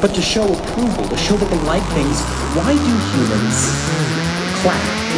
But to show approval, to show that they like things, why do humans clap?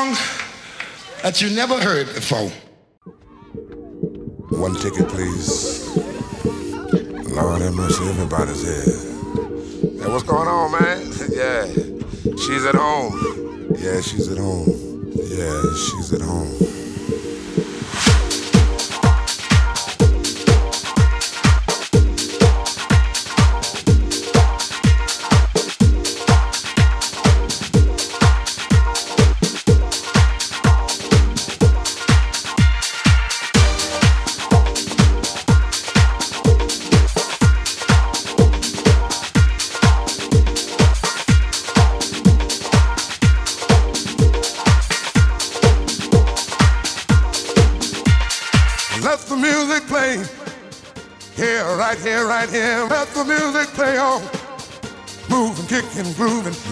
Song that you never heard before. One ticket, please. Lord have mercy, everybody's here. Hey, what's going on, man? yeah, she's at home. Yeah, she's at home. Yeah, she's at home.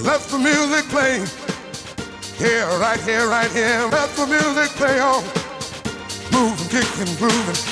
Let the music play. Here, right here, right here. Let the music play on. Move and Moving, kicking, grooving.